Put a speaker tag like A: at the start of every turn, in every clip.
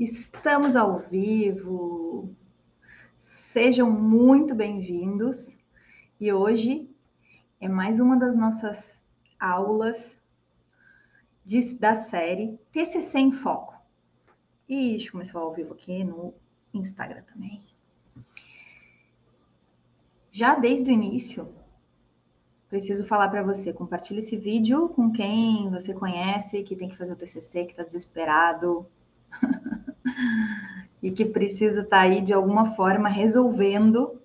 A: Estamos ao vivo. Sejam muito bem-vindos. E hoje é mais uma das nossas aulas de, da série TCC em Foco. E começar ao vivo aqui no Instagram também. Já desde o início, preciso falar para você, compartilhe esse vídeo com quem você conhece, que tem que fazer o TCC, que está desesperado, e que precisa estar tá aí de alguma forma resolvendo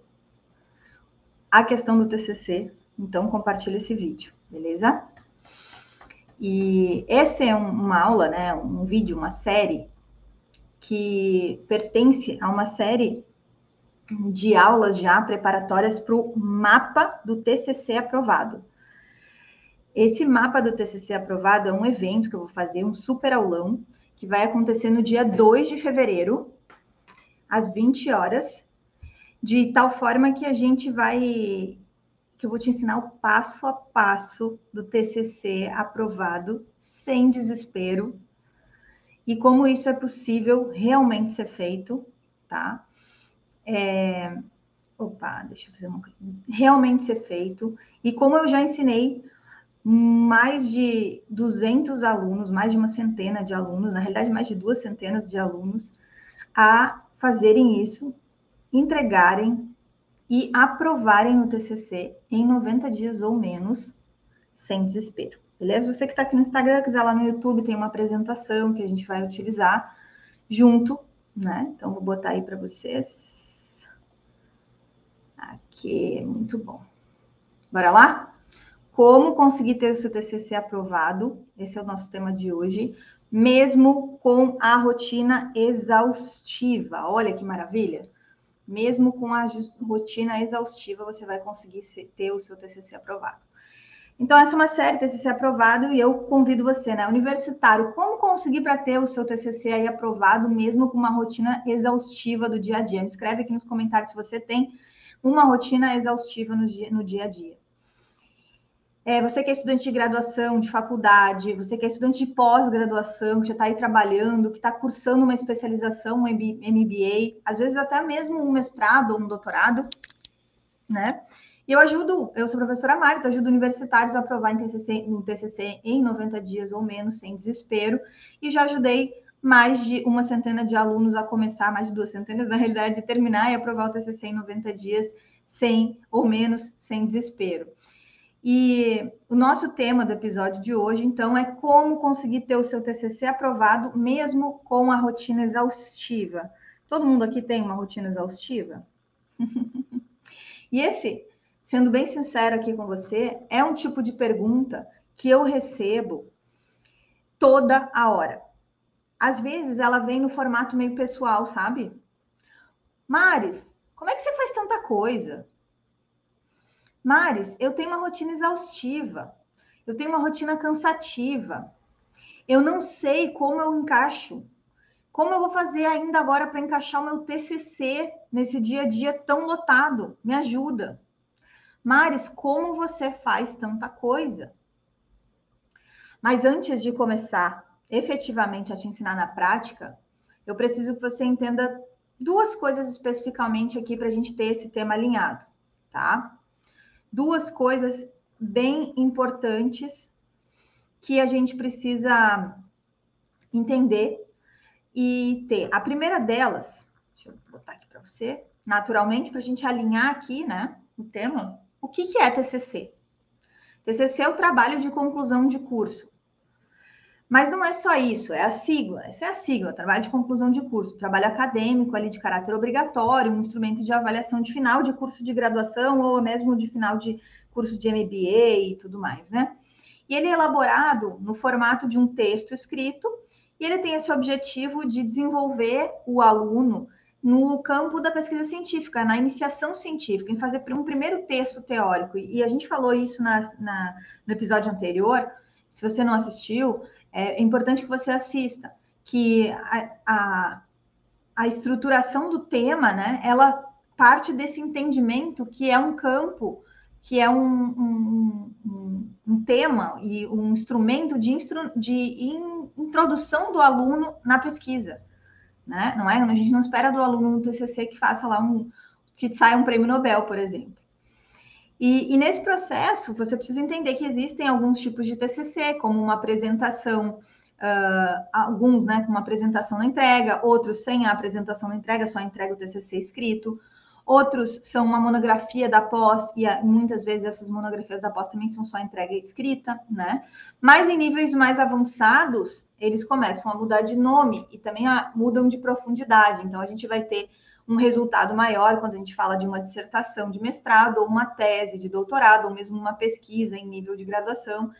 A: a questão do TCC. Então, compartilhe esse vídeo, beleza? E esse é um, uma aula, né, um vídeo, uma série que pertence a uma série de aulas já preparatórias para o mapa do TCC aprovado. Esse mapa do TCC aprovado é um evento que eu vou fazer, um super aulão, que vai acontecer no dia 2 de fevereiro, às 20 horas, de tal forma que a gente vai que eu vou te ensinar o passo a passo do TCC aprovado, sem desespero, e como isso é possível realmente ser feito, tá? É... Opa, deixa eu fazer uma coisa. Realmente ser feito, e como eu já ensinei mais de 200 alunos, mais de uma centena de alunos, na realidade, mais de duas centenas de alunos, a fazerem isso, entregarem e aprovarem o TCC em 90 dias ou menos, sem desespero. Beleza? Você que está aqui no Instagram, quiser lá no YouTube, tem uma apresentação que a gente vai utilizar junto, né? Então, vou botar aí para vocês. Aqui, muito bom. Bora lá? Como conseguir ter o seu TCC aprovado? Esse é o nosso tema de hoje, mesmo com a rotina exaustiva. Olha que maravilha! Mesmo com a rotina exaustiva, você vai conseguir ter o seu TCC aprovado. Então, essa é uma série TCC aprovado e eu convido você, né, universitário, como conseguir para ter o seu TCC aí aprovado, mesmo com uma rotina exaustiva do dia a dia? Me escreve aqui nos comentários se você tem uma rotina exaustiva no dia, no dia a dia. É, você que é estudante de graduação, de faculdade, você que é estudante de pós-graduação, que já está aí trabalhando, que está cursando uma especialização, um MBA, às vezes até mesmo um mestrado ou um doutorado, né? E eu ajudo, eu sou professora Maris, ajudo universitários a aprovar em TCC, no TCC em 90 dias ou menos, sem desespero, e já ajudei mais de uma centena de alunos a começar, mais de duas centenas, na realidade, terminar e aprovar o TCC em 90 dias, sem ou menos, sem desespero. E o nosso tema do episódio de hoje, então, é como conseguir ter o seu TCC aprovado, mesmo com a rotina exaustiva. Todo mundo aqui tem uma rotina exaustiva? e esse, sendo bem sincero aqui com você, é um tipo de pergunta que eu recebo toda a hora. Às vezes ela vem no formato meio pessoal, sabe? Mares, como é que você faz tanta coisa? Mares, eu tenho uma rotina exaustiva, eu tenho uma rotina cansativa, eu não sei como eu encaixo. Como eu vou fazer ainda agora para encaixar o meu TCC nesse dia a dia tão lotado? Me ajuda. Mares, como você faz tanta coisa? Mas antes de começar efetivamente a te ensinar na prática, eu preciso que você entenda duas coisas especificamente aqui para a gente ter esse tema alinhado, tá? Duas coisas bem importantes que a gente precisa entender e ter. A primeira delas, deixa eu botar aqui para você, naturalmente, para a gente alinhar aqui, né, o tema, o que, que é TCC? TCC é o trabalho de conclusão de curso. Mas não é só isso, é a sigla. Essa é a sigla, trabalho de conclusão de curso, trabalho acadêmico ali de caráter obrigatório, um instrumento de avaliação de final de curso de graduação ou mesmo de final de curso de MBA e tudo mais, né? E ele é elaborado no formato de um texto escrito e ele tem esse objetivo de desenvolver o aluno no campo da pesquisa científica, na iniciação científica, em fazer um primeiro texto teórico. E a gente falou isso na, na no episódio anterior. Se você não assistiu, é importante que você assista, que a, a, a estruturação do tema, né, ela parte desse entendimento que é um campo, que é um, um, um, um tema e um instrumento de, instru, de in, introdução do aluno na pesquisa. né? Não é? A gente não espera do aluno no TCC que faça lá um que saia um prêmio Nobel, por exemplo. E, e, nesse processo, você precisa entender que existem alguns tipos de TCC, como uma apresentação, uh, alguns, né, com uma apresentação na entrega, outros sem a apresentação na entrega, só entrega o TCC escrito. Outros são uma monografia da pós, e muitas vezes essas monografias da pós também são só entrega escrita, né? Mas em níveis mais avançados, eles começam a mudar de nome e também a, mudam de profundidade. Então, a gente vai ter um resultado maior quando a gente fala de uma dissertação de mestrado, ou uma tese de doutorado, ou mesmo uma pesquisa em nível de graduação.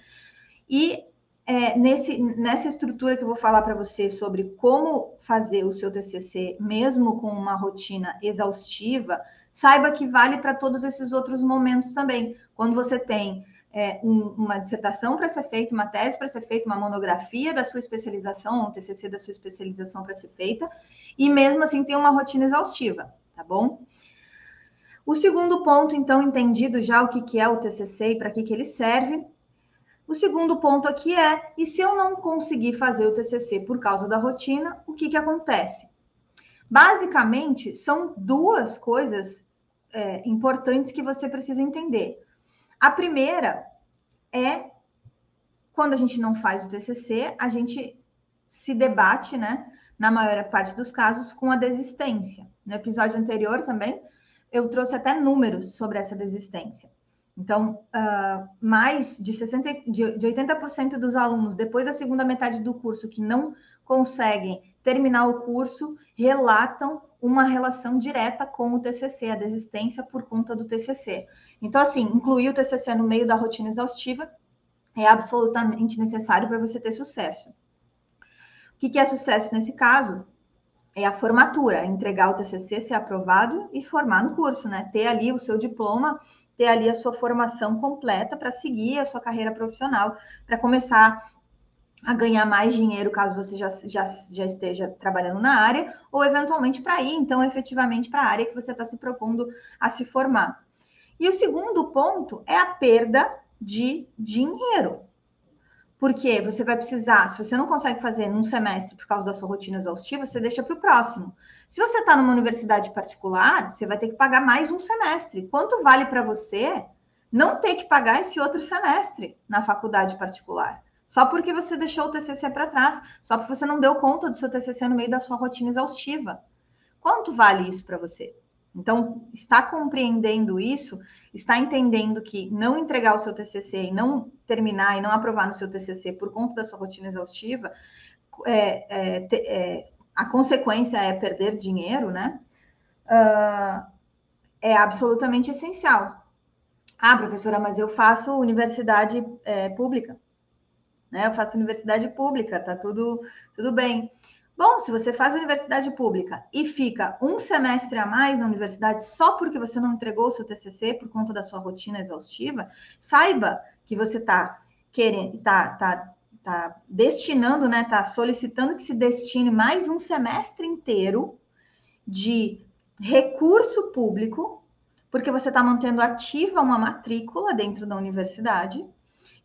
A: E é, nesse, nessa estrutura que eu vou falar para você sobre como fazer o seu TCC, mesmo com uma rotina exaustiva, saiba que vale para todos esses outros momentos também. Quando você tem é, um, uma dissertação para ser feita, uma tese para ser feita, uma monografia da sua especialização, um TCC da sua especialização para ser feita, e mesmo assim tem uma rotina exaustiva, tá bom? O segundo ponto, então, entendido já o que, que é o TCC e para que, que ele serve, o segundo ponto aqui é: e se eu não conseguir fazer o TCC por causa da rotina, o que, que acontece? Basicamente, são duas coisas é, importantes que você precisa entender. A primeira é quando a gente não faz o TCC, a gente se debate, né, na maior parte dos casos, com a desistência. No episódio anterior também, eu trouxe até números sobre essa desistência. Então, uh, mais de, 60, de, de 80% dos alunos, depois da segunda metade do curso, que não conseguem terminar o curso, relatam uma relação direta com o TCC, a desistência por conta do TCC. Então, assim, incluir o TCC no meio da rotina exaustiva é absolutamente necessário para você ter sucesso. O que, que é sucesso nesse caso? É a formatura, entregar o TCC, ser aprovado e formar no curso, né? Ter ali o seu diploma ter ali a sua formação completa para seguir a sua carreira profissional, para começar a ganhar mais dinheiro caso você já, já, já esteja trabalhando na área, ou eventualmente para ir, então, efetivamente para a área que você está se propondo a se formar. E o segundo ponto é a perda de dinheiro. Porque você vai precisar, se você não consegue fazer num semestre por causa da sua rotina exaustiva, você deixa para o próximo. Se você está numa universidade particular, você vai ter que pagar mais um semestre. Quanto vale para você não ter que pagar esse outro semestre na faculdade particular? Só porque você deixou o TCC para trás, só porque você não deu conta do seu TCC no meio da sua rotina exaustiva. Quanto vale isso para você? Então, está compreendendo isso, está entendendo que não entregar o seu TCC e não terminar e não aprovar no seu TCC por conta da sua rotina exaustiva, é, é, é, a consequência é perder dinheiro, né? Uh, é absolutamente essencial. Ah, professora, mas eu faço universidade é, pública, né? Eu faço universidade pública, tá tudo, tudo bem. Bom, se você faz universidade pública e fica um semestre a mais na universidade só porque você não entregou o seu TCC por conta da sua rotina exaustiva, saiba que você está querendo, está tá, tá destinando, né, está solicitando que se destine mais um semestre inteiro de recurso público, porque você está mantendo ativa uma matrícula dentro da universidade,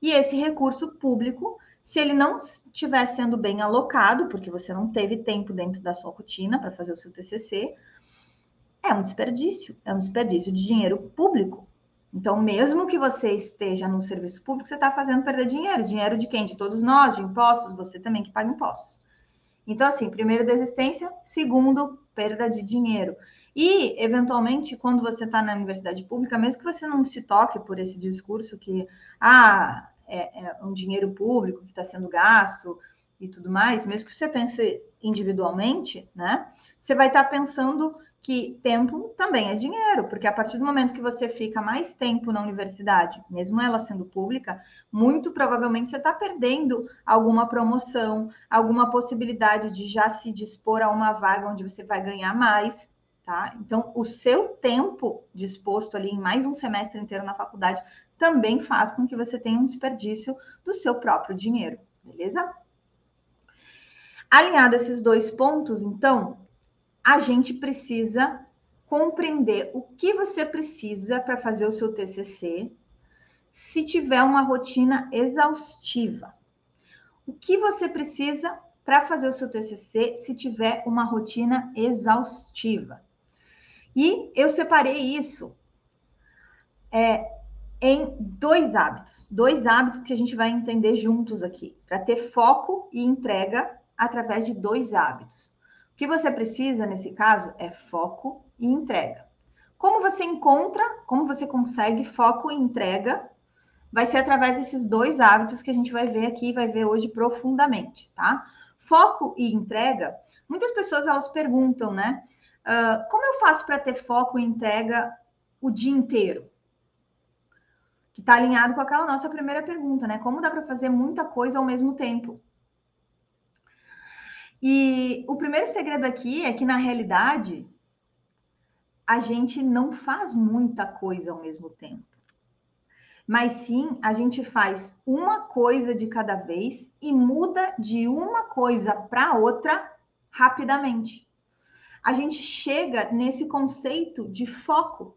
A: e esse recurso público se ele não estiver sendo bem alocado, porque você não teve tempo dentro da sua rotina para fazer o seu TCC, é um desperdício, é um desperdício de dinheiro público. Então, mesmo que você esteja no serviço público, você está fazendo perder dinheiro. Dinheiro de quem? De todos nós, de impostos, você também que paga impostos. Então, assim, primeiro, desistência, segundo, perda de dinheiro. E, eventualmente, quando você está na universidade pública, mesmo que você não se toque por esse discurso que, ah, é, é um dinheiro público que está sendo gasto e tudo mais, mesmo que você pense individualmente, né? Você vai estar tá pensando que tempo também é dinheiro, porque a partir do momento que você fica mais tempo na universidade, mesmo ela sendo pública, muito provavelmente você está perdendo alguma promoção, alguma possibilidade de já se dispor a uma vaga onde você vai ganhar mais, tá? Então, o seu tempo disposto ali em mais um semestre inteiro na faculdade também faz com que você tenha um desperdício do seu próprio dinheiro, beleza? Alinhado esses dois pontos, então, a gente precisa compreender o que você precisa para fazer o seu TCC se tiver uma rotina exaustiva. O que você precisa para fazer o seu TCC se tiver uma rotina exaustiva. E eu separei isso é, em dois hábitos, dois hábitos que a gente vai entender juntos aqui, para ter foco e entrega através de dois hábitos. O que você precisa nesse caso é foco e entrega. Como você encontra, como você consegue foco e entrega, vai ser através desses dois hábitos que a gente vai ver aqui, vai ver hoje profundamente, tá? Foco e entrega, muitas pessoas elas perguntam, né? Uh, como eu faço para ter foco e entrega o dia inteiro? Que está alinhado com aquela nossa primeira pergunta, né? Como dá para fazer muita coisa ao mesmo tempo? E o primeiro segredo aqui é que, na realidade, a gente não faz muita coisa ao mesmo tempo. Mas sim, a gente faz uma coisa de cada vez e muda de uma coisa para outra rapidamente. A gente chega nesse conceito de foco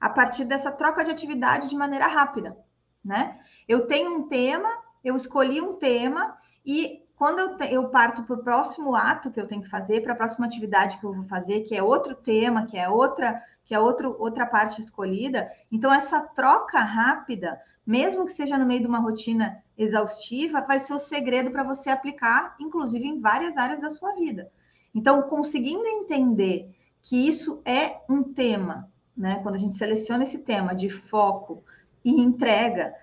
A: a partir dessa troca de atividade de maneira rápida, né? Eu tenho um tema, eu escolhi um tema e quando eu, te, eu parto para o próximo ato que eu tenho que fazer, para a próxima atividade que eu vou fazer, que é outro tema, que é outra, que é outro, outra parte escolhida, então essa troca rápida, mesmo que seja no meio de uma rotina exaustiva, vai ser o segredo para você aplicar, inclusive em várias áreas da sua vida. Então, conseguindo entender que isso é um tema, né? Quando a gente seleciona esse tema de foco e entrega,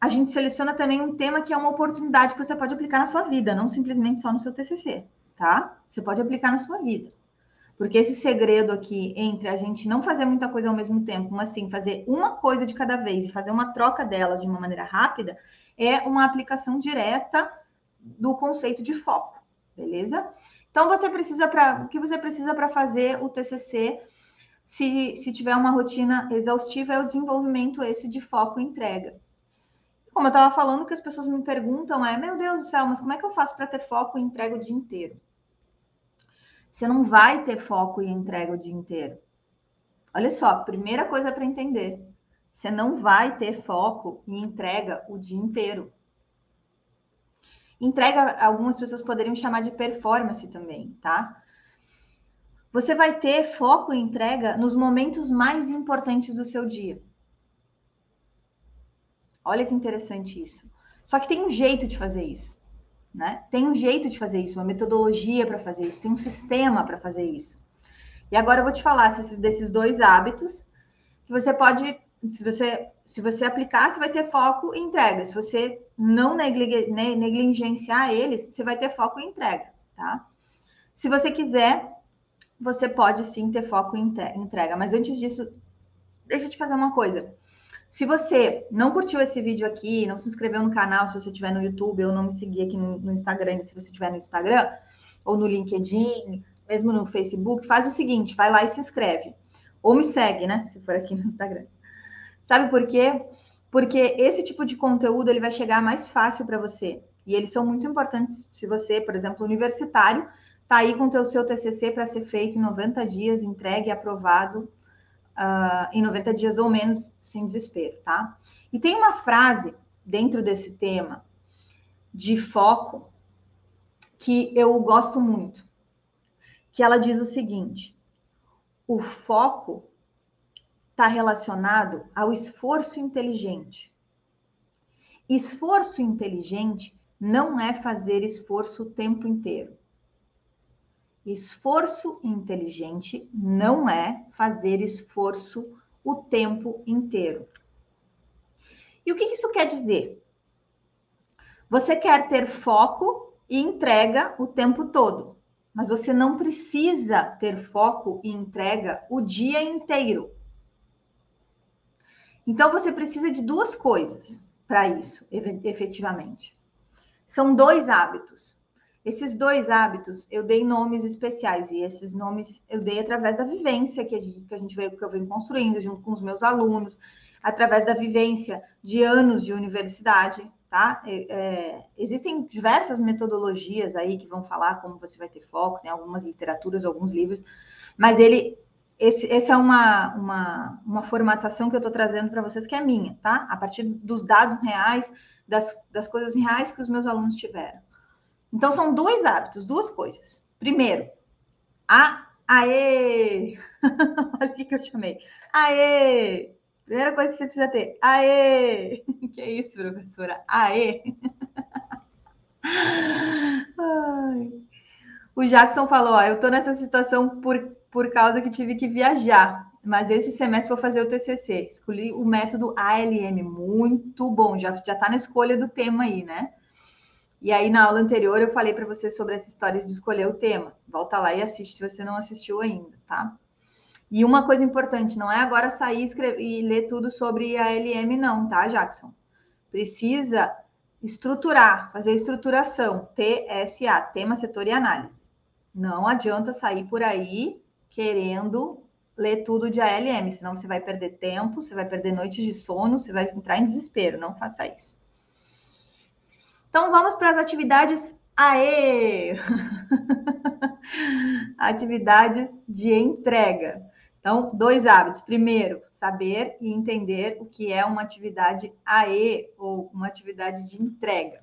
A: a gente seleciona também um tema que é uma oportunidade que você pode aplicar na sua vida, não simplesmente só no seu TCC, tá? Você pode aplicar na sua vida. Porque esse segredo aqui entre a gente não fazer muita coisa ao mesmo tempo, mas assim, fazer uma coisa de cada vez e fazer uma troca delas de uma maneira rápida, é uma aplicação direta do conceito de foco, beleza? Então você precisa para o que você precisa para fazer o TCC, se, se tiver uma rotina exaustiva, é o desenvolvimento esse de foco e entrega. Como eu estava falando, que as pessoas me perguntam é: meu Deus do céu, mas como é que eu faço para ter foco e entrega o dia inteiro? Você não vai ter foco e entrega o dia inteiro. Olha só, primeira coisa para entender: você não vai ter foco e entrega o dia inteiro. Entrega, algumas pessoas poderiam chamar de performance também, tá? Você vai ter foco e entrega nos momentos mais importantes do seu dia. Olha que interessante isso. Só que tem um jeito de fazer isso, né? Tem um jeito de fazer isso, uma metodologia para fazer isso, tem um sistema para fazer isso. E agora eu vou te falar desses dois hábitos que você pode, se você se você aplicar, você vai ter foco e entrega. Se você não negligenciar eles, você vai ter foco e entrega, tá? Se você quiser, você pode sim ter foco e entrega. Mas antes disso, deixa eu te fazer uma coisa. Se você não curtiu esse vídeo aqui, não se inscreveu no canal, se você estiver no YouTube, ou não me seguir aqui no, no Instagram, se você estiver no Instagram, ou no LinkedIn, mesmo no Facebook, faz o seguinte, vai lá e se inscreve. Ou me segue, né? Se for aqui no Instagram. Sabe por quê? Porque esse tipo de conteúdo ele vai chegar mais fácil para você. E eles são muito importantes se você, por exemplo, universitário, tá aí com o seu TCC para ser feito em 90 dias, entregue, aprovado uh, em 90 dias ou menos, sem desespero, tá? E tem uma frase dentro desse tema de foco que eu gosto muito, que ela diz o seguinte: o foco está relacionado ao esforço inteligente. Esforço inteligente não é fazer esforço o tempo inteiro. Esforço inteligente não é fazer esforço o tempo inteiro. E o que isso quer dizer? Você quer ter foco e entrega o tempo todo, mas você não precisa ter foco e entrega o dia inteiro. Então você precisa de duas coisas para isso, efetivamente. São dois hábitos. Esses dois hábitos eu dei nomes especiais, e esses nomes eu dei através da vivência que a gente, que a gente veio, que eu venho construindo junto com os meus alunos, através da vivência de anos de universidade, tá? É, é, existem diversas metodologias aí que vão falar como você vai ter foco, tem algumas literaturas, alguns livros, mas ele. Esse, essa é uma, uma, uma formatação que eu estou trazendo para vocês que é minha, tá? A partir dos dados reais, das, das coisas reais que os meus alunos tiveram. Então, são dois hábitos, duas coisas. Primeiro, a aê! Olha o que eu chamei. Aê! Primeira coisa que você precisa ter. Aê! Que é isso, professora? Aê! Ai. O Jackson falou: ó, eu tô nessa situação por, por causa que tive que viajar, mas esse semestre vou fazer o TCC. Escolhi o método ALM, muito bom, já, já tá na escolha do tema aí, né? E aí, na aula anterior, eu falei para você sobre essa história de escolher o tema. Volta lá e assiste se você não assistiu ainda, tá? E uma coisa importante, não é agora sair escrever, e ler tudo sobre a LM, não, tá, Jackson? Precisa estruturar, fazer estruturação, TSA, tema, setor e análise. Não adianta sair por aí querendo ler tudo de ALM, senão você vai perder tempo, você vai perder noites de sono, você vai entrar em desespero. Não faça isso. Então vamos para as atividades AE! atividades de entrega. Então, dois hábitos. Primeiro, saber e entender o que é uma atividade AE ou uma atividade de entrega.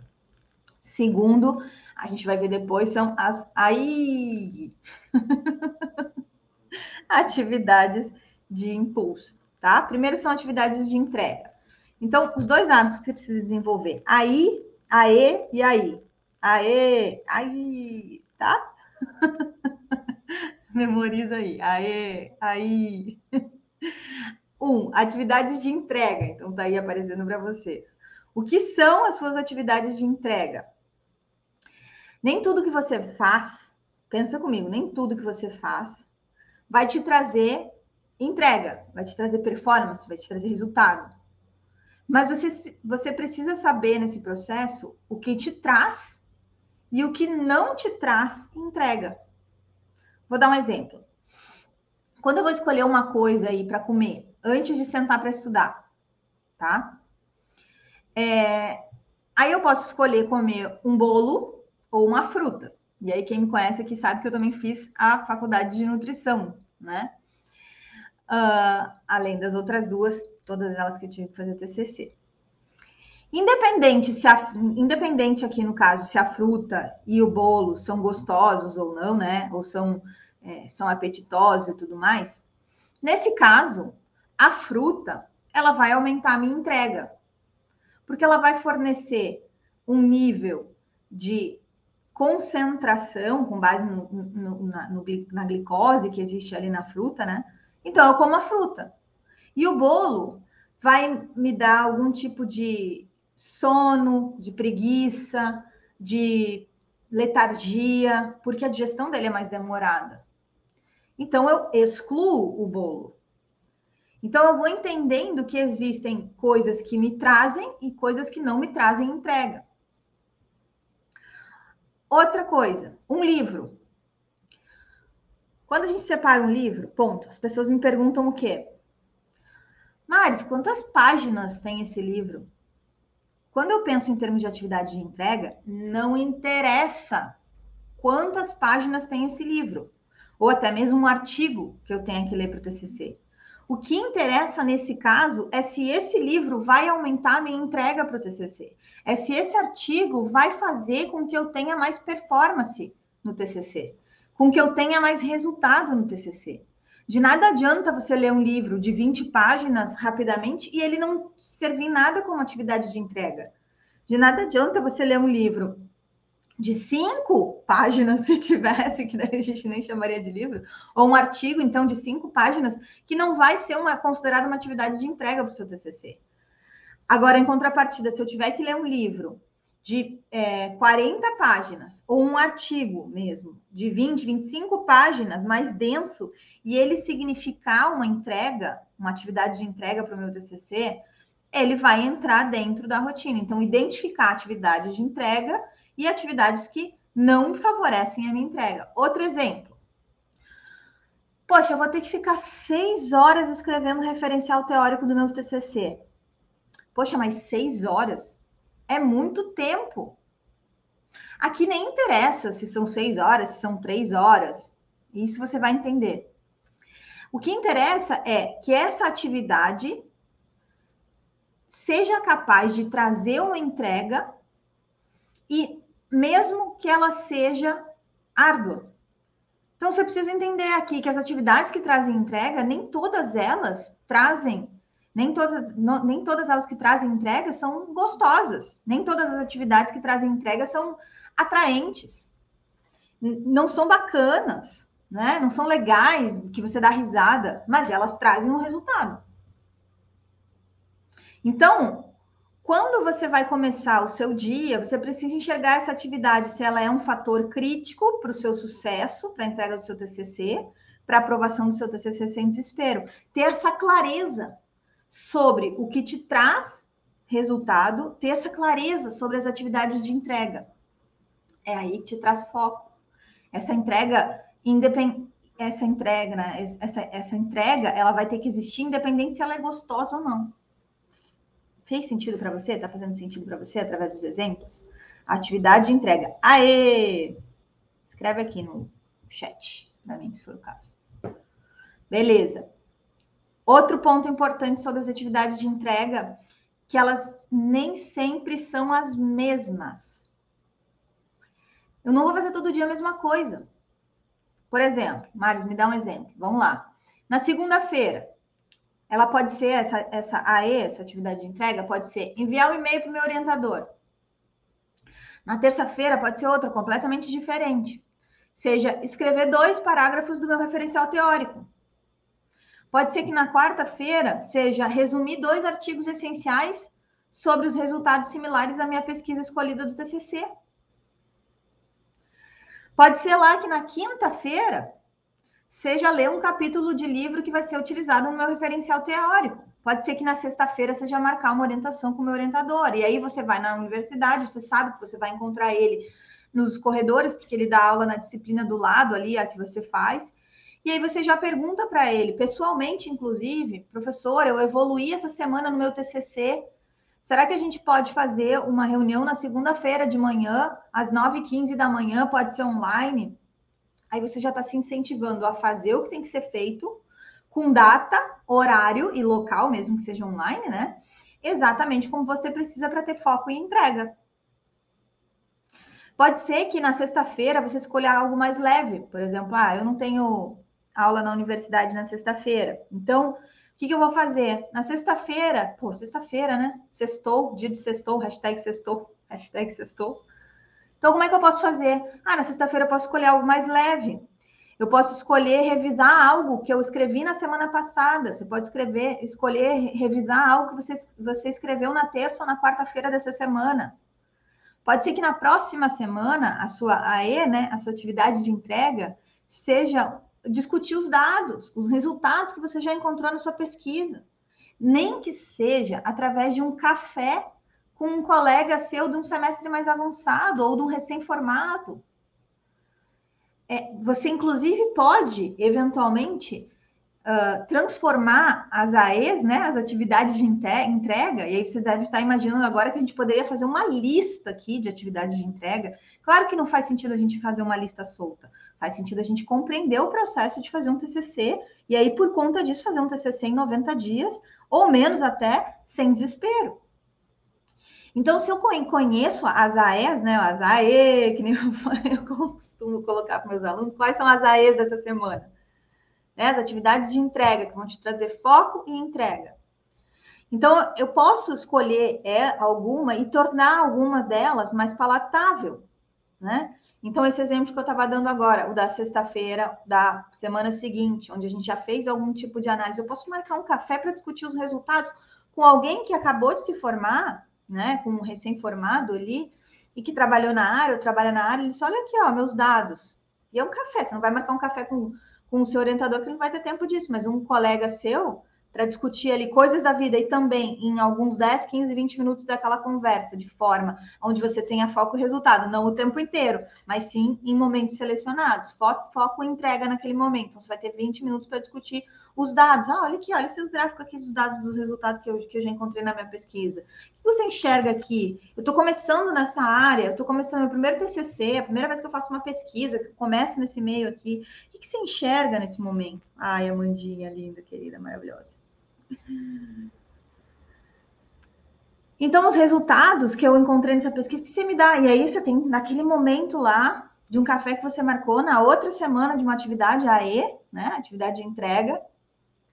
A: Segundo, a gente vai ver depois, são as AI atividades de impulso, tá? Primeiro são atividades de entrega. Então, os dois hábitos que você precisa desenvolver. Aí Aê e aí. Aê, aí, tá? Memoriza aí. Aê, aí. Um, atividades de entrega. Então, tá aí aparecendo para vocês. O que são as suas atividades de entrega? Nem tudo que você faz, pensa comigo, nem tudo que você faz vai te trazer entrega, vai te trazer performance, vai te trazer resultado. Mas você, você precisa saber nesse processo o que te traz e o que não te traz entrega. Vou dar um exemplo. Quando eu vou escolher uma coisa aí para comer, antes de sentar para estudar, tá? É, aí eu posso escolher comer um bolo ou uma fruta. E aí, quem me conhece aqui sabe que eu também fiz a faculdade de nutrição, né? Uh, além das outras duas todas elas que eu tive que fazer TCC. Independente se a, independente aqui no caso se a fruta e o bolo são gostosos ou não, né? Ou são é, são apetitosos e tudo mais. Nesse caso, a fruta ela vai aumentar a minha entrega, porque ela vai fornecer um nível de concentração com base no, no, na, no, na glicose que existe ali na fruta, né? Então eu como a fruta. E o bolo vai me dar algum tipo de sono, de preguiça, de letargia, porque a digestão dele é mais demorada. Então eu excluo o bolo. Então eu vou entendendo que existem coisas que me trazem e coisas que não me trazem entrega. Outra coisa, um livro. Quando a gente separa um livro, ponto, as pessoas me perguntam o quê? Maris, quantas páginas tem esse livro? Quando eu penso em termos de atividade de entrega, não interessa quantas páginas tem esse livro, ou até mesmo um artigo que eu tenha que ler para o TCC. O que interessa nesse caso é se esse livro vai aumentar a minha entrega para o TCC, é se esse artigo vai fazer com que eu tenha mais performance no TCC, com que eu tenha mais resultado no TCC. De nada adianta você ler um livro de 20 páginas rapidamente e ele não servir nada como atividade de entrega. De nada adianta você ler um livro de cinco páginas, se tivesse, que daí a gente nem chamaria de livro, ou um artigo, então, de cinco páginas, que não vai ser uma considerada uma atividade de entrega para o seu TCC. Agora, em contrapartida, se eu tiver que ler um livro de é, 40 páginas, ou um artigo mesmo, de 20, 25 páginas, mais denso, e ele significar uma entrega, uma atividade de entrega para o meu TCC, ele vai entrar dentro da rotina. Então, identificar atividades de entrega e atividades que não favorecem a minha entrega. Outro exemplo. Poxa, eu vou ter que ficar seis horas escrevendo referencial teórico do meu TCC. Poxa, mas seis horas? é muito tempo. Aqui nem interessa se são seis horas, se são três horas. Isso você vai entender. O que interessa é que essa atividade seja capaz de trazer uma entrega e mesmo que ela seja árdua. Então você precisa entender aqui que as atividades que trazem entrega, nem todas elas trazem, nem todas, nem todas elas que trazem entrega são gostosas, nem todas as atividades que trazem entrega são atraentes, não são bacanas, né? Não são legais, que você dá risada, mas elas trazem um resultado. Então, quando você vai começar o seu dia, você precisa enxergar essa atividade se ela é um fator crítico para o seu sucesso, para a entrega do seu TCC, para a aprovação do seu TCC sem desespero. Ter essa clareza sobre o que te traz resultado, ter essa clareza sobre as atividades de entrega. É aí que te traz foco. Essa entrega independente essa entrega, né? essa, essa entrega, ela vai ter que existir independente se ela é gostosa ou não. Fez sentido para você? Está fazendo sentido para você através dos exemplos? Atividade de entrega. Aê! Escreve aqui no chat, para mim, se for o caso. Beleza. Outro ponto importante sobre as atividades de entrega, que elas nem sempre são as mesmas. Eu não vou fazer todo dia a mesma coisa. Por exemplo, Marius, me dá um exemplo. Vamos lá. Na segunda-feira, ela pode ser, essa, essa AE, essa atividade de entrega, pode ser enviar um e-mail para o meu orientador. Na terça-feira pode ser outra, completamente diferente. Seja escrever dois parágrafos do meu referencial teórico. Pode ser que na quarta-feira seja resumir dois artigos essenciais sobre os resultados similares à minha pesquisa escolhida do TCC. Pode ser lá que na quinta-feira seja ler um capítulo de livro que vai ser utilizado no meu referencial teórico. Pode ser que na sexta-feira seja marcar uma orientação com o meu orientador. E aí você vai na universidade, você sabe que você vai encontrar ele nos corredores, porque ele dá aula na disciplina do lado ali, a que você faz. E aí você já pergunta para ele, pessoalmente, inclusive, professor, eu evoluí essa semana no meu TCC. Será que a gente pode fazer uma reunião na segunda-feira de manhã, às 9h15 da manhã, pode ser online? Aí você já está se incentivando a fazer o que tem que ser feito, com data, horário e local, mesmo que seja online, né? Exatamente como você precisa para ter foco e entrega. Pode ser que na sexta-feira você escolha algo mais leve, por exemplo, ah, eu não tenho aula na universidade na sexta-feira. Então, o que, que, eu vou fazer? Na sexta-feira, pô, sexta-feira, né? Sextou, dia de sextou, hashtag sextou, hashtag sextou. Então, como é que eu posso fazer? Ah, na sexta-feira eu posso escolher algo mais leve. Eu posso escolher revisar algo que eu escrevi na semana passada. Você pode escrever, escolher revisar algo que você, você escreveu na terça ou na quarta-feira dessa semana. Pode ser que na próxima semana a sua AE, né, a sua atividade de entrega, seja discutir os dados, os resultados que você já encontrou na sua pesquisa. Nem que seja através de um café com um colega seu de um semestre mais avançado ou de um recém-formado. É, você, inclusive, pode, eventualmente, uh, transformar as AEs, né, as atividades de entrega, e aí você deve estar imaginando agora que a gente poderia fazer uma lista aqui de atividades de entrega. Claro que não faz sentido a gente fazer uma lista solta, faz sentido a gente compreender o processo de fazer um TCC, e aí, por conta disso, fazer um TCC em 90 dias, ou menos até, sem desespero. Então, se eu conheço as AEs, né, as AE, que nem eu costumo colocar para meus alunos, quais são as AEs dessa semana? Né, as atividades de entrega, que vão te trazer foco e entrega. Então, eu posso escolher é, alguma e tornar alguma delas mais palatável, né? Então, esse exemplo que eu estava dando agora, o da sexta-feira, da semana seguinte, onde a gente já fez algum tipo de análise, eu posso marcar um café para discutir os resultados com alguém que acabou de se formar né, com um recém-formado ali, e que trabalhou na área, ou trabalha na área, ele disse, olha aqui, ó, meus dados. E é um café, você não vai marcar um café com, com o seu orientador que não vai ter tempo disso, mas um colega seu para discutir ali coisas da vida e também em alguns 10, 15, 20 minutos daquela conversa, de forma onde você tenha foco e resultado, não o tempo inteiro, mas sim em momentos selecionados. Foco, foco e entrega naquele momento. Então, você vai ter 20 minutos para discutir os dados. Ah, olha aqui, olha esses gráficos aqui dos dados dos resultados que eu, que eu já encontrei na minha pesquisa. O que você enxerga aqui? Eu estou começando nessa área, eu estou começando meu primeiro TCC, a primeira vez que eu faço uma pesquisa, que eu começo nesse meio aqui. O que, que você enxerga nesse momento? Ai, Amandinha, linda, querida, maravilhosa. Então, os resultados que eu encontrei nessa pesquisa que você me dá, e aí você tem naquele momento lá de um café que você marcou na outra semana de uma atividade AE, né? Atividade de entrega,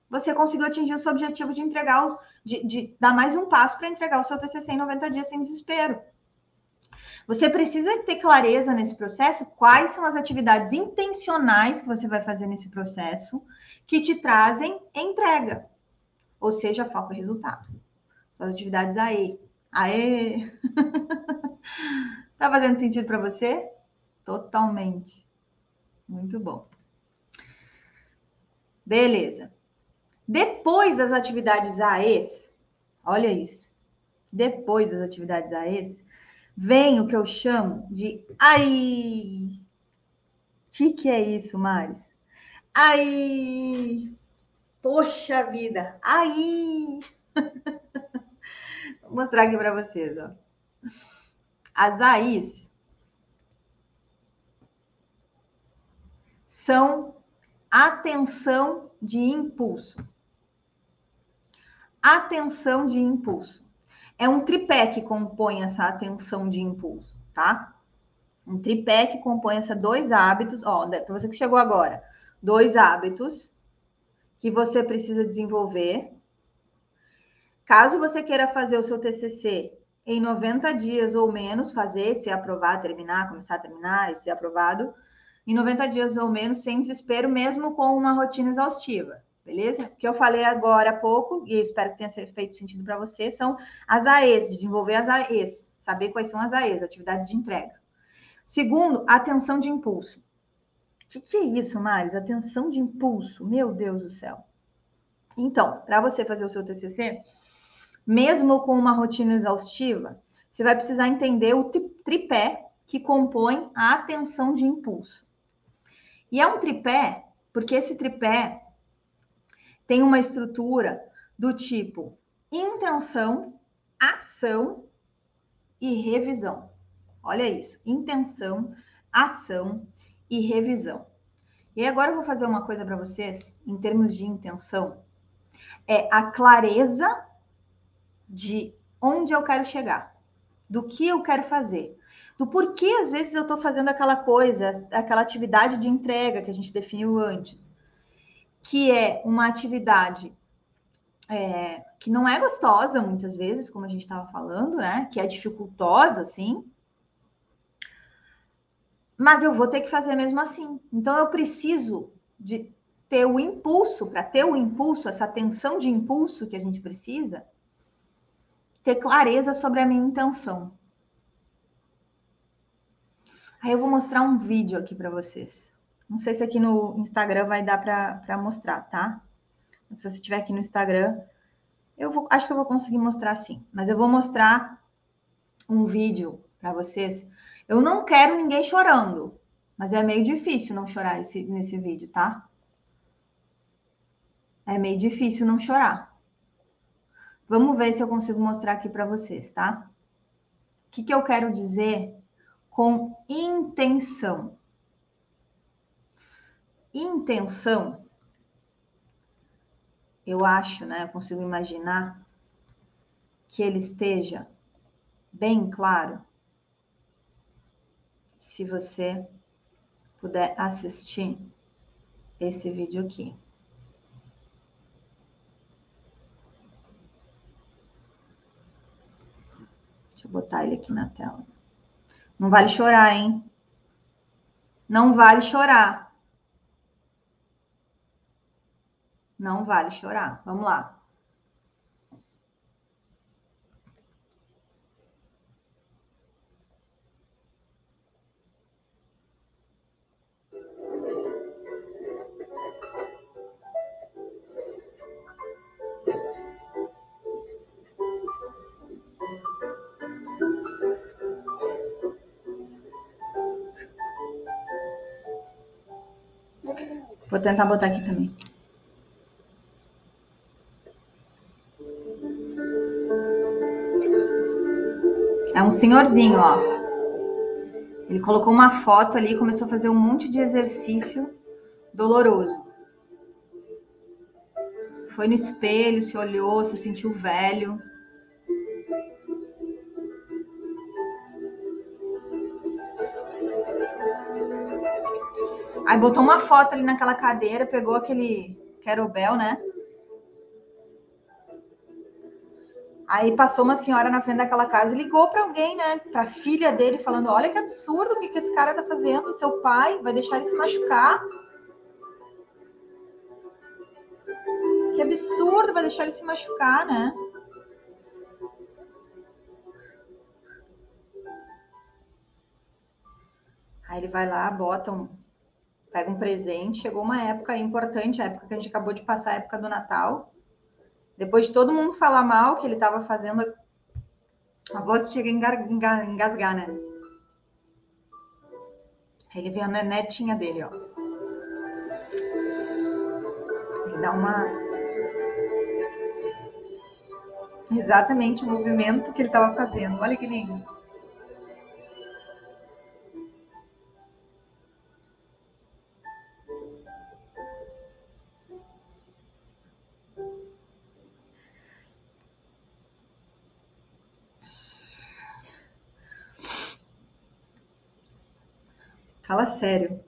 A: você conseguiu atingir o seu objetivo de entregar os, de, de dar mais um passo para entregar o seu TCC em 90 dias sem desespero. Você precisa ter clareza nesse processo quais são as atividades intencionais que você vai fazer nesse processo que te trazem entrega, ou seja, foco e resultado as atividades aí. Aê! tá fazendo sentido para você? Totalmente. Muito bom. Beleza. Depois das atividades AES, olha isso. Depois das atividades AES, vem o que eu chamo de ai. O que, que é isso, Maris? Ai. Poxa vida. Ai. Vou mostrar aqui para vocês, ó. As AIs são atenção de impulso. Atenção de impulso. É um tripé que compõe essa atenção de impulso, tá? Um tripé que compõe esses dois hábitos. Ó, para você que chegou agora, dois hábitos que você precisa desenvolver Caso você queira fazer o seu TCC em 90 dias ou menos, fazer, ser aprovado, terminar, começar a terminar, ser aprovado, em 90 dias ou menos, sem desespero, mesmo com uma rotina exaustiva, beleza? O que eu falei agora há pouco, e espero que tenha feito sentido para você, são as AEs, desenvolver as AEs, saber quais são as AEs, atividades de entrega. Segundo, atenção de impulso. O que, que é isso, Maris? Atenção de impulso, meu Deus do céu. Então, para você fazer o seu TCC, mesmo com uma rotina exaustiva, você vai precisar entender o tripé que compõe a atenção de impulso. E é um tripé porque esse tripé tem uma estrutura do tipo intenção, ação e revisão. Olha isso, intenção, ação e revisão. E agora eu vou fazer uma coisa para vocês em termos de intenção. É a clareza de onde eu quero chegar, do que eu quero fazer, do porquê às vezes eu estou fazendo aquela coisa, aquela atividade de entrega que a gente definiu antes, que é uma atividade é, que não é gostosa muitas vezes, como a gente estava falando, né? Que é dificultosa, assim. Mas eu vou ter que fazer mesmo assim. Então eu preciso de ter o impulso, para ter o impulso, essa tensão de impulso que a gente precisa, ter clareza sobre a minha intenção. Aí eu vou mostrar um vídeo aqui para vocês. Não sei se aqui no Instagram vai dar para mostrar, tá? Mas se você estiver aqui no Instagram, eu vou, acho que eu vou conseguir mostrar sim. Mas eu vou mostrar um vídeo para vocês. Eu não quero ninguém chorando, mas é meio difícil não chorar esse, nesse vídeo, tá? É meio difícil não chorar. Vamos ver se eu consigo mostrar aqui para vocês, tá? O que, que eu quero dizer com intenção? Intenção, eu acho, né? Eu consigo imaginar que ele esteja bem claro. Se você puder assistir esse vídeo aqui. Deixa eu botar ele aqui na tela. Não vale chorar, hein? Não vale chorar. Não vale chorar. Vamos lá. Vou tentar botar aqui também. É um senhorzinho, ó. Ele colocou uma foto ali e começou a fazer um monte de exercício doloroso. Foi no espelho, se olhou, se sentiu velho. Aí botou uma foto ali naquela cadeira, pegou aquele querobel, né? Aí passou uma senhora na frente daquela casa e ligou para alguém, né? Para a filha dele, falando: Olha que absurdo o que, que esse cara tá fazendo. Seu pai vai deixar ele se machucar. Que absurdo, vai deixar ele se machucar, né? Aí ele vai lá, bota um, pega um presente. Chegou uma época importante, a época que a gente acabou de passar, a época do Natal. Depois de todo mundo falar mal que ele estava fazendo, a voz chega a engasgar, né? Ele vê a netinha dele, ó. Ele dá uma. Exatamente o movimento que ele estava fazendo. Olha que lindo. Fala sério.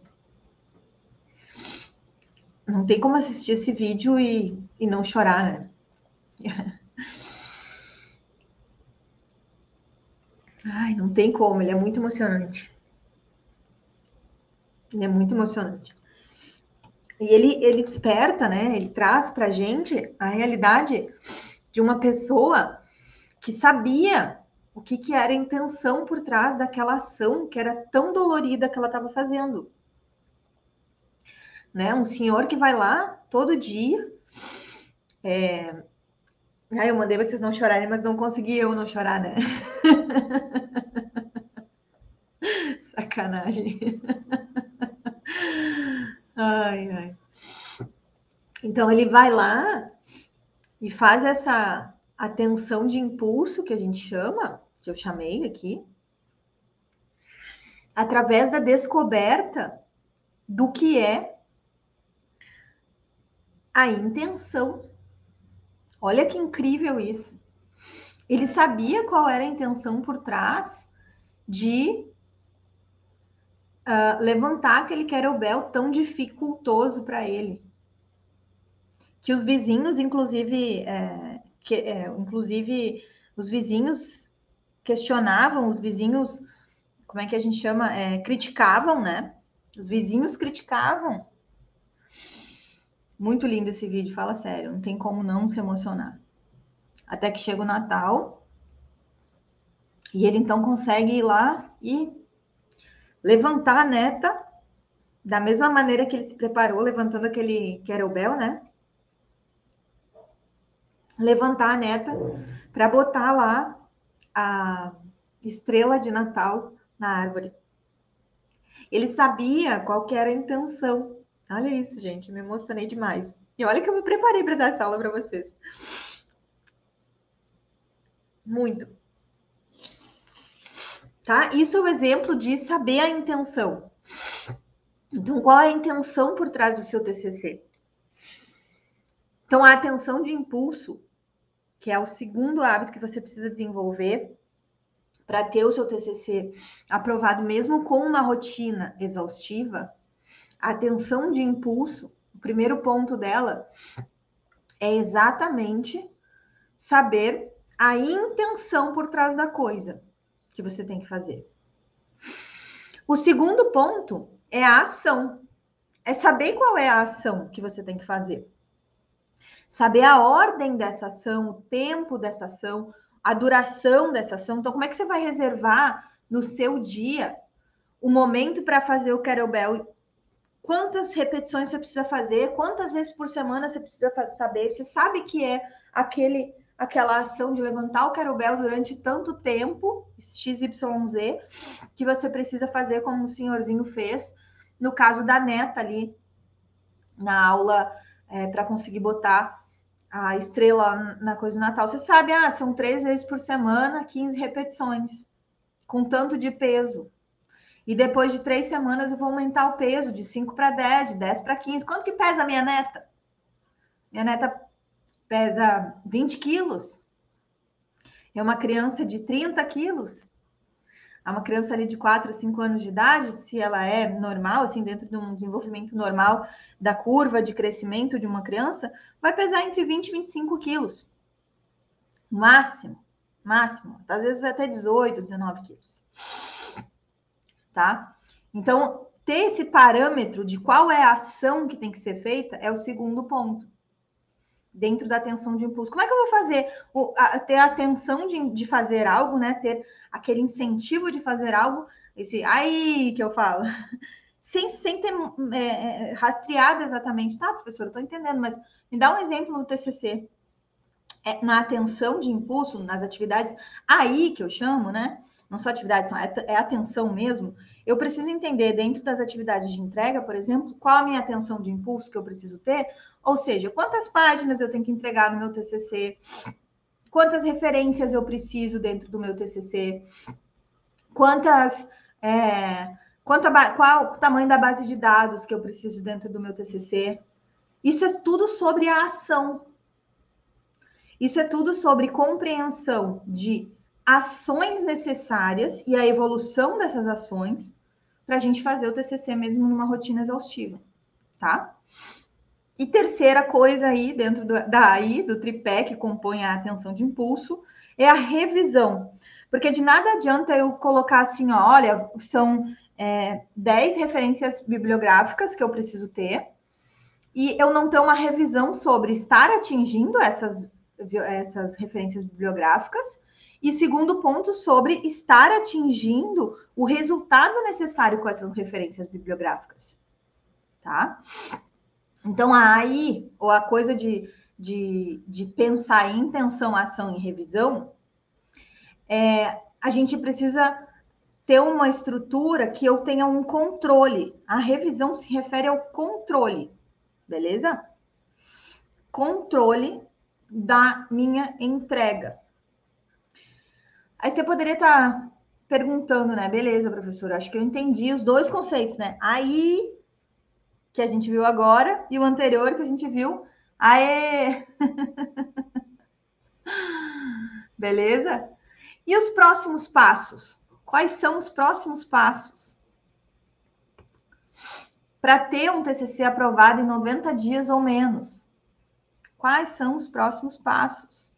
A: Não tem como assistir esse vídeo e, e não chorar, né? Ai, não tem como, ele é muito emocionante. Ele é muito emocionante. E ele, ele desperta, né? Ele traz pra gente a realidade de uma pessoa que sabia o que, que era a intenção por trás daquela ação que era tão dolorida que ela estava fazendo. Né? Um senhor que vai lá todo dia. É... Eu mandei vocês não chorarem, mas não consegui eu não chorar, né? Sacanagem. Ai, ai. Então ele vai lá e faz essa atenção de impulso que a gente chama, que eu chamei aqui, através da descoberta do que é a intenção. Olha que incrível isso. Ele sabia qual era a intenção por trás de uh, levantar aquele querobel tão dificultoso para ele. Que os vizinhos, inclusive, é, que, é, inclusive os vizinhos questionavam, os vizinhos, como é que a gente chama? É, criticavam, né? Os vizinhos criticavam. Muito lindo esse vídeo, fala sério, não tem como não se emocionar. Até que chega o Natal e ele então consegue ir lá e levantar a neta da mesma maneira que ele se preparou, levantando aquele querobel, né? Levantar a neta para botar lá a estrela de Natal na árvore. Ele sabia qual era a intenção. Olha isso, gente, me emocionei demais. E olha que eu me preparei para dar essa aula para vocês. Muito. Tá? Isso é o exemplo de saber a intenção. Então, qual é a intenção por trás do seu TCC? Então, a atenção de impulso que é o segundo hábito que você precisa desenvolver para ter o seu TCC aprovado, mesmo com uma rotina exaustiva, a atenção de impulso, o primeiro ponto dela é exatamente saber a intenção por trás da coisa que você tem que fazer. O segundo ponto é a ação. É saber qual é a ação que você tem que fazer saber a ordem dessa ação, o tempo dessa ação, a duração dessa ação. Então, como é que você vai reservar no seu dia o momento para fazer o kettlebell? Quantas repetições você precisa fazer? Quantas vezes por semana você precisa saber? Você sabe que é aquele aquela ação de levantar o kettlebell durante tanto tempo, XYZ, que você precisa fazer como o senhorzinho fez, no caso da neta ali, na aula é, para conseguir botar a estrela na coisa do Natal. Você sabe, ah, são três vezes por semana, 15 repetições, com tanto de peso. E depois de três semanas eu vou aumentar o peso de 5 para 10, de 10 para 15. Quanto que pesa a minha neta? Minha neta pesa 20 quilos. É uma criança de 30 quilos. A uma criança ali de 4 a 5 anos de idade, se ela é normal, assim, dentro de um desenvolvimento normal da curva de crescimento de uma criança, vai pesar entre 20 e 25 quilos. Máximo, máximo. Às vezes até 18, 19 quilos. Tá? Então, ter esse parâmetro de qual é a ação que tem que ser feita é o segundo ponto dentro da atenção de impulso. Como é que eu vou fazer o, a, ter a atenção de, de fazer algo, né? Ter aquele incentivo de fazer algo, esse aí que eu falo, sem, sem ter é, é, rastreado exatamente, tá, professor? Eu tô entendendo, mas me dá um exemplo no TCC. É, na atenção de impulso, nas atividades aí que eu chamo, né? Não só atividades, é, é atenção mesmo, eu preciso entender dentro das atividades de entrega, por exemplo, qual a minha atenção de impulso que eu preciso ter, ou seja, quantas páginas eu tenho que entregar no meu TCC, quantas referências eu preciso dentro do meu TCC, quantas, é, qual o tamanho da base de dados que eu preciso dentro do meu TCC. Isso é tudo sobre a ação. Isso é tudo sobre compreensão de ações necessárias e a evolução dessas ações para a gente fazer o TCC mesmo numa rotina exaustiva, tá? E terceira coisa aí, dentro do, da AI, do tripé que compõe a atenção de impulso, é a revisão. Porque de nada adianta eu colocar assim, ó, olha, são é, 10 referências bibliográficas que eu preciso ter, e eu não ter uma revisão sobre estar atingindo essas, essas referências bibliográficas e segundo ponto, sobre estar atingindo o resultado necessário com essas referências bibliográficas. Tá? Então, aí, ou a coisa de, de, de pensar em intenção, ação e revisão, é, a gente precisa ter uma estrutura que eu tenha um controle. A revisão se refere ao controle, beleza? Controle da minha entrega. Aí você poderia estar tá perguntando, né? Beleza, professor, acho que eu entendi os dois conceitos, né? Aí, que a gente viu agora, e o anterior que a gente viu. Aê! Beleza? E os próximos passos? Quais são os próximos passos? Para ter um TCC aprovado em 90 dias ou menos. Quais são os próximos passos?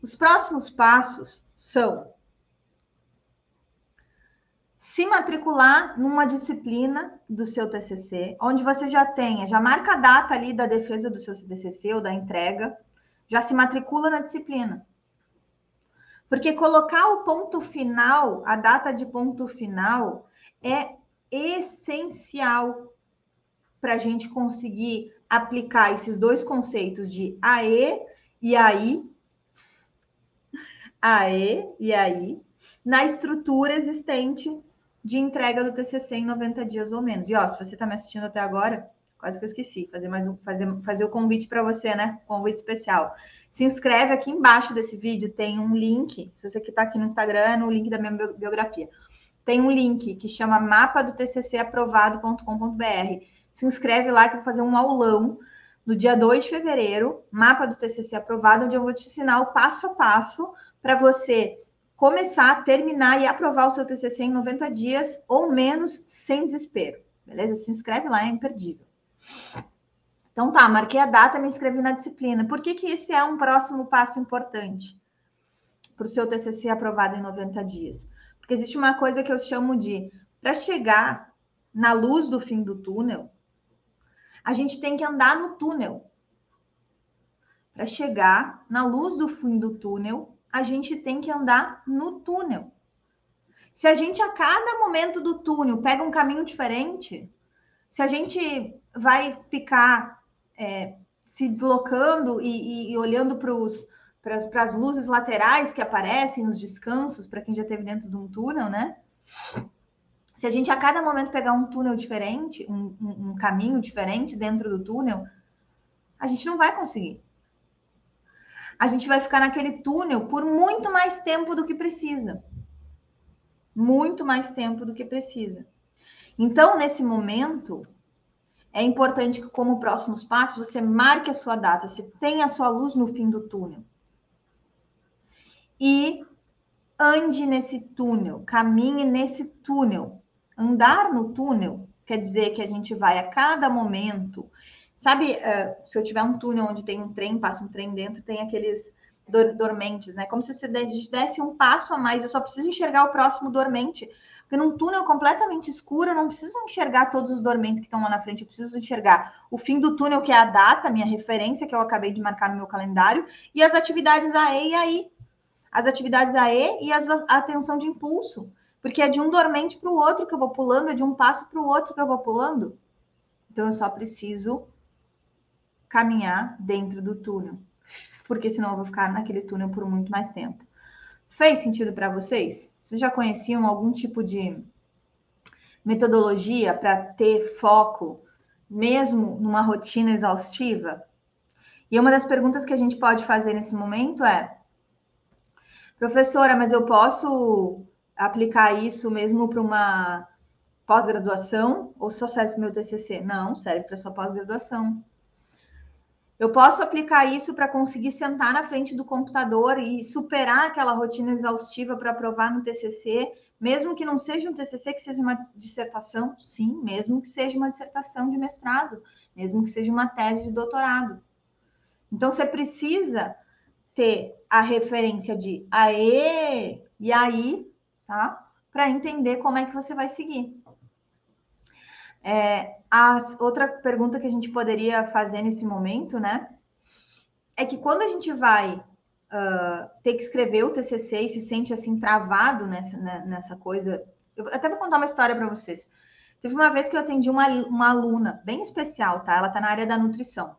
A: Os próximos passos são se matricular numa disciplina do seu TCC, onde você já tenha, já marca a data ali da defesa do seu TCC ou da entrega, já se matricula na disciplina. Porque colocar o ponto final, a data de ponto final, é essencial para a gente conseguir aplicar esses dois conceitos de AE e AI AE e aí na estrutura existente de entrega do TCC em 90 dias ou menos. E ó, se você está me assistindo até agora, quase que eu esqueci, fazer mais um, fazer, fazer o convite para você, né? Convite especial. Se inscreve aqui embaixo desse vídeo, tem um link. Se você que está aqui no Instagram, é no link da minha biografia. Tem um link que chama mapa do TCC aprovado.com.br. Se inscreve lá que eu vou fazer um aulão no dia 2 de fevereiro, mapa do TCC aprovado, onde eu vou te ensinar o passo a passo para você começar, terminar e aprovar o seu TCC em 90 dias ou menos, sem desespero. Beleza? Se inscreve lá, é imperdível. Então tá, marquei a data, me inscrevi na disciplina. Por que, que esse é um próximo passo importante para o seu TCC aprovado em 90 dias? Porque existe uma coisa que eu chamo de, para chegar na luz do fim do túnel, a gente tem que andar no túnel. Para chegar na luz do fim do túnel, a gente tem que andar no túnel. Se a gente a cada momento do túnel pega um caminho diferente, se a gente vai ficar é, se deslocando e, e, e olhando para as luzes laterais que aparecem nos descansos, para quem já esteve dentro de um túnel, né? Se a gente a cada momento pegar um túnel diferente, um, um, um caminho diferente dentro do túnel, a gente não vai conseguir a gente vai ficar naquele túnel por muito mais tempo do que precisa. Muito mais tempo do que precisa. Então, nesse momento, é importante que, como próximos passos, você marque a sua data, você tenha a sua luz no fim do túnel. E ande nesse túnel, caminhe nesse túnel. Andar no túnel quer dizer que a gente vai a cada momento. Sabe, uh, se eu tiver um túnel onde tem um trem, passa um trem dentro, tem aqueles dormentes, né? Como se você desse um passo a mais, eu só preciso enxergar o próximo dormente. Porque num túnel completamente escuro, eu não preciso enxergar todos os dormentes que estão lá na frente, eu preciso enxergar o fim do túnel, que é a data, minha referência, que eu acabei de marcar no meu calendário, e as atividades AE e AI. As atividades AE e as, a atenção de impulso. Porque é de um dormente para o outro que eu vou pulando, é de um passo para o outro que eu vou pulando. Então, eu só preciso caminhar dentro do túnel porque senão eu vou ficar naquele túnel por muito mais tempo. Fez sentido para vocês? Vocês já conheciam algum tipo de metodologia para ter foco, mesmo numa rotina exaustiva? E uma das perguntas que a gente pode fazer nesse momento é: professora, mas eu posso aplicar isso mesmo para uma pós-graduação ou só serve para o meu TCC? Não, serve para sua pós-graduação. Eu posso aplicar isso para conseguir sentar na frente do computador e superar aquela rotina exaustiva para aprovar no TCC, mesmo que não seja um TCC, que seja uma dissertação, sim, mesmo que seja uma dissertação de mestrado, mesmo que seja uma tese de doutorado. Então, você precisa ter a referência de aê e aí, tá? Para entender como é que você vai seguir. É, outra pergunta que a gente poderia fazer nesse momento, né? É que quando a gente vai uh, ter que escrever o TCC e se sente assim travado nessa, né, nessa coisa, eu até vou contar uma história para vocês. Teve uma vez que eu atendi uma, uma aluna bem especial, tá? Ela está na área da nutrição.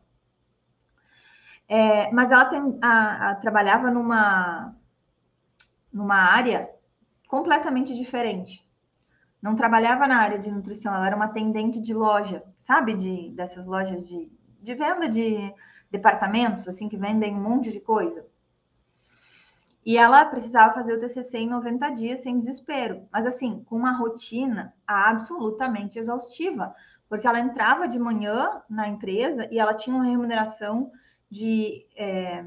A: É, mas ela tem, a, a, trabalhava numa, numa área completamente diferente não trabalhava na área de nutrição, ela era uma atendente de loja, sabe? De, dessas lojas de, de venda de departamentos, assim, que vendem um monte de coisa. E ela precisava fazer o TCC em 90 dias sem desespero, mas assim, com uma rotina absolutamente exaustiva, porque ela entrava de manhã na empresa e ela tinha uma remuneração de é,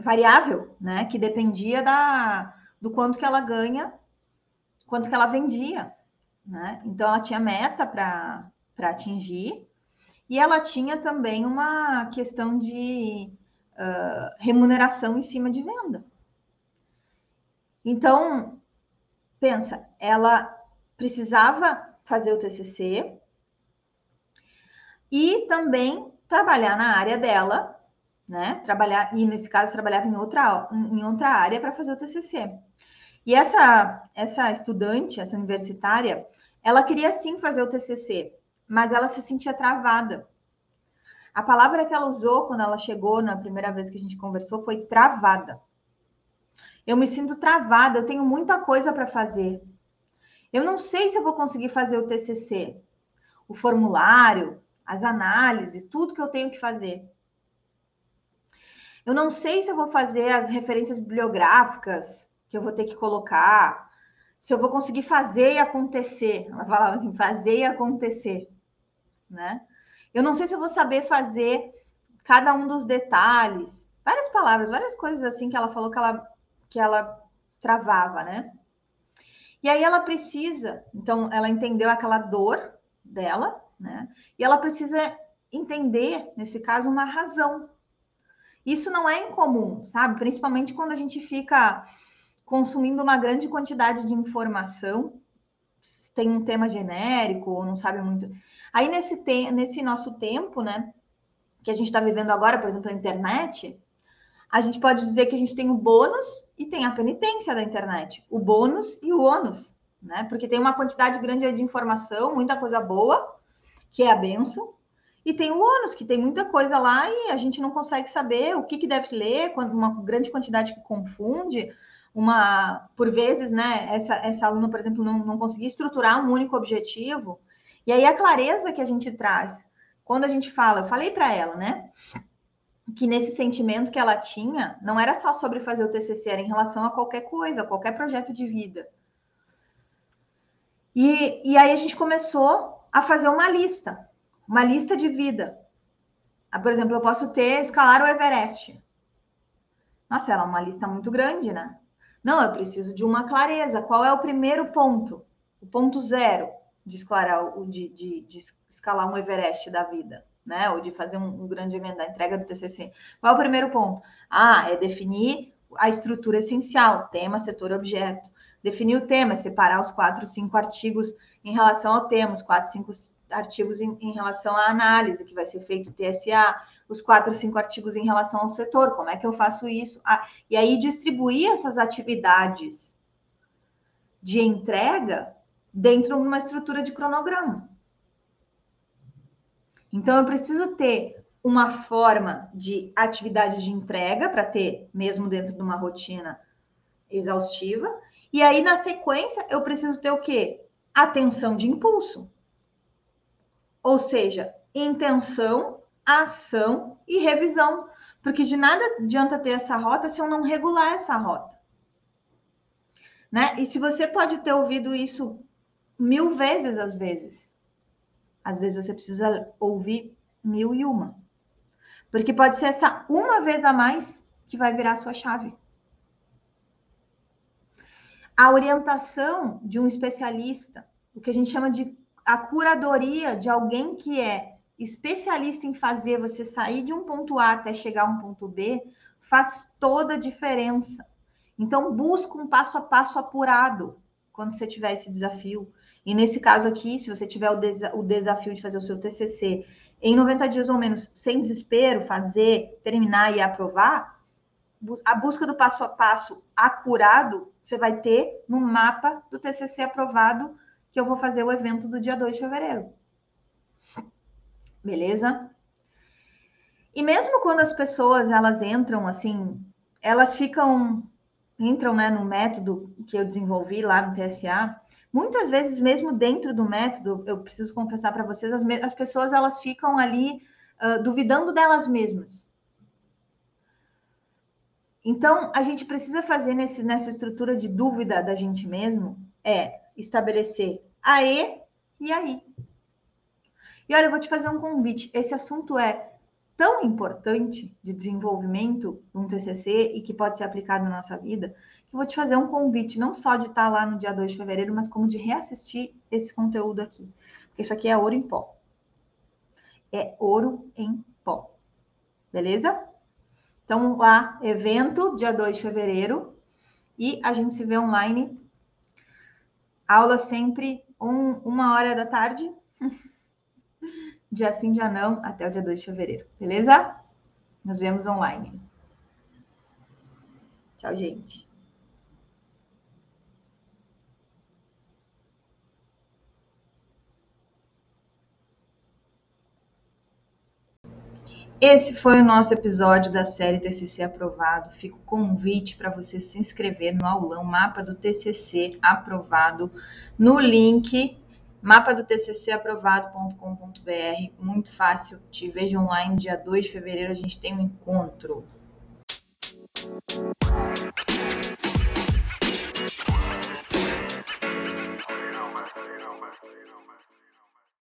A: variável, né? Que dependia da, do quanto que ela ganha quanto que ela vendia, né? Então ela tinha meta para atingir e ela tinha também uma questão de uh, remuneração em cima de venda. Então, pensa, ela precisava fazer o TCC e também trabalhar na área dela, né? Trabalhar e nesse caso trabalhava em outra em outra área para fazer o TCC. E essa, essa estudante, essa universitária, ela queria sim fazer o TCC, mas ela se sentia travada. A palavra que ela usou quando ela chegou na primeira vez que a gente conversou foi travada. Eu me sinto travada, eu tenho muita coisa para fazer. Eu não sei se eu vou conseguir fazer o TCC, o formulário, as análises, tudo que eu tenho que fazer. Eu não sei se eu vou fazer as referências bibliográficas, que eu vou ter que colocar, se eu vou conseguir fazer e acontecer. Ela falava assim, fazer e acontecer, né? Eu não sei se eu vou saber fazer cada um dos detalhes, várias palavras, várias coisas assim que ela falou que ela, que ela travava, né? E aí ela precisa, então ela entendeu aquela dor dela, né? E ela precisa entender, nesse caso, uma razão. Isso não é incomum, sabe? Principalmente quando a gente fica consumindo uma grande quantidade de informação, tem um tema genérico ou não sabe muito. Aí nesse, te nesse nosso tempo, né, que a gente está vivendo agora, por exemplo, a internet, a gente pode dizer que a gente tem o bônus e tem a penitência da internet, o bônus e o ônus, né? Porque tem uma quantidade grande de informação, muita coisa boa, que é a benção, e tem o ônus, que tem muita coisa lá e a gente não consegue saber o que, que deve ler, uma grande quantidade que confunde, uma, por vezes, né, essa, essa aluna, por exemplo, não, não conseguia estruturar um único objetivo. E aí a clareza que a gente traz, quando a gente fala, eu falei para ela, né, que nesse sentimento que ela tinha, não era só sobre fazer o TCC, era em relação a qualquer coisa, qualquer projeto de vida. E, e aí a gente começou a fazer uma lista, uma lista de vida. Ah, por exemplo, eu posso ter escalar o Everest. Nossa, ela é uma lista muito grande, né? Não, eu preciso de uma clareza. Qual é o primeiro ponto? O ponto zero de escalar, de, de, de escalar um Everest da vida, né? Ou de fazer um, um grande evento da entrega do TCC. Qual é o primeiro ponto? Ah, é definir a estrutura essencial, tema, setor, objeto. Definir o tema, separar os quatro, cinco artigos em relação ao tema, os quatro, cinco artigos em, em relação à análise que vai ser feito TSA, os quatro, cinco artigos em relação ao setor, como é que eu faço isso? Ah, e aí distribuir essas atividades de entrega dentro de uma estrutura de cronograma. Então, eu preciso ter uma forma de atividade de entrega para ter, mesmo dentro de uma rotina exaustiva. E aí, na sequência, eu preciso ter o quê? Atenção de impulso. Ou seja, intenção, ação e revisão. Porque de nada adianta ter essa rota se eu não regular essa rota. Né? E se você pode ter ouvido isso mil vezes, às vezes, às vezes você precisa ouvir mil e uma. Porque pode ser essa uma vez a mais que vai virar a sua chave. A orientação de um especialista, o que a gente chama de a curadoria de alguém que é especialista em fazer você sair de um ponto A até chegar a um ponto B, faz toda a diferença. Então, busca um passo a passo apurado quando você tiver esse desafio. E nesse caso aqui, se você tiver o, o desafio de fazer o seu TCC em 90 dias ou menos, sem desespero, fazer, terminar e aprovar, a busca do passo a passo acurado, você vai ter no mapa do TCC aprovado, que eu vou fazer o evento do dia 2 de fevereiro. Beleza? E mesmo quando as pessoas elas entram assim, elas ficam entram, né, no método que eu desenvolvi lá no TSA, muitas vezes mesmo dentro do método, eu preciso confessar para vocês, as, as, pessoas elas ficam ali uh, duvidando delas mesmas. Então, a gente precisa fazer nesse, nessa estrutura de dúvida da gente mesmo é estabelecer aê e aí. E olha, eu vou te fazer um convite. Esse assunto é tão importante de desenvolvimento um TCC e que pode ser aplicado na nossa vida, que eu vou te fazer um convite, não só de estar lá no dia 2 de fevereiro, mas como de reassistir esse conteúdo aqui. Porque isso aqui é ouro em pó. É ouro em pó. Beleza? Então, lá, evento, dia 2 de fevereiro, e a gente se vê online. Aula sempre um, uma hora da tarde. dia sim, dia não, até o dia 2 de fevereiro. Beleza? Nos vemos online. Tchau, gente. Esse foi o nosso episódio da série TCC aprovado. Fica o convite para você se inscrever no aulão Mapa do TCC aprovado no link Mapa do TCC aprovado.com.br, muito fácil. Te vejo online dia 2 de fevereiro, a gente tem um encontro.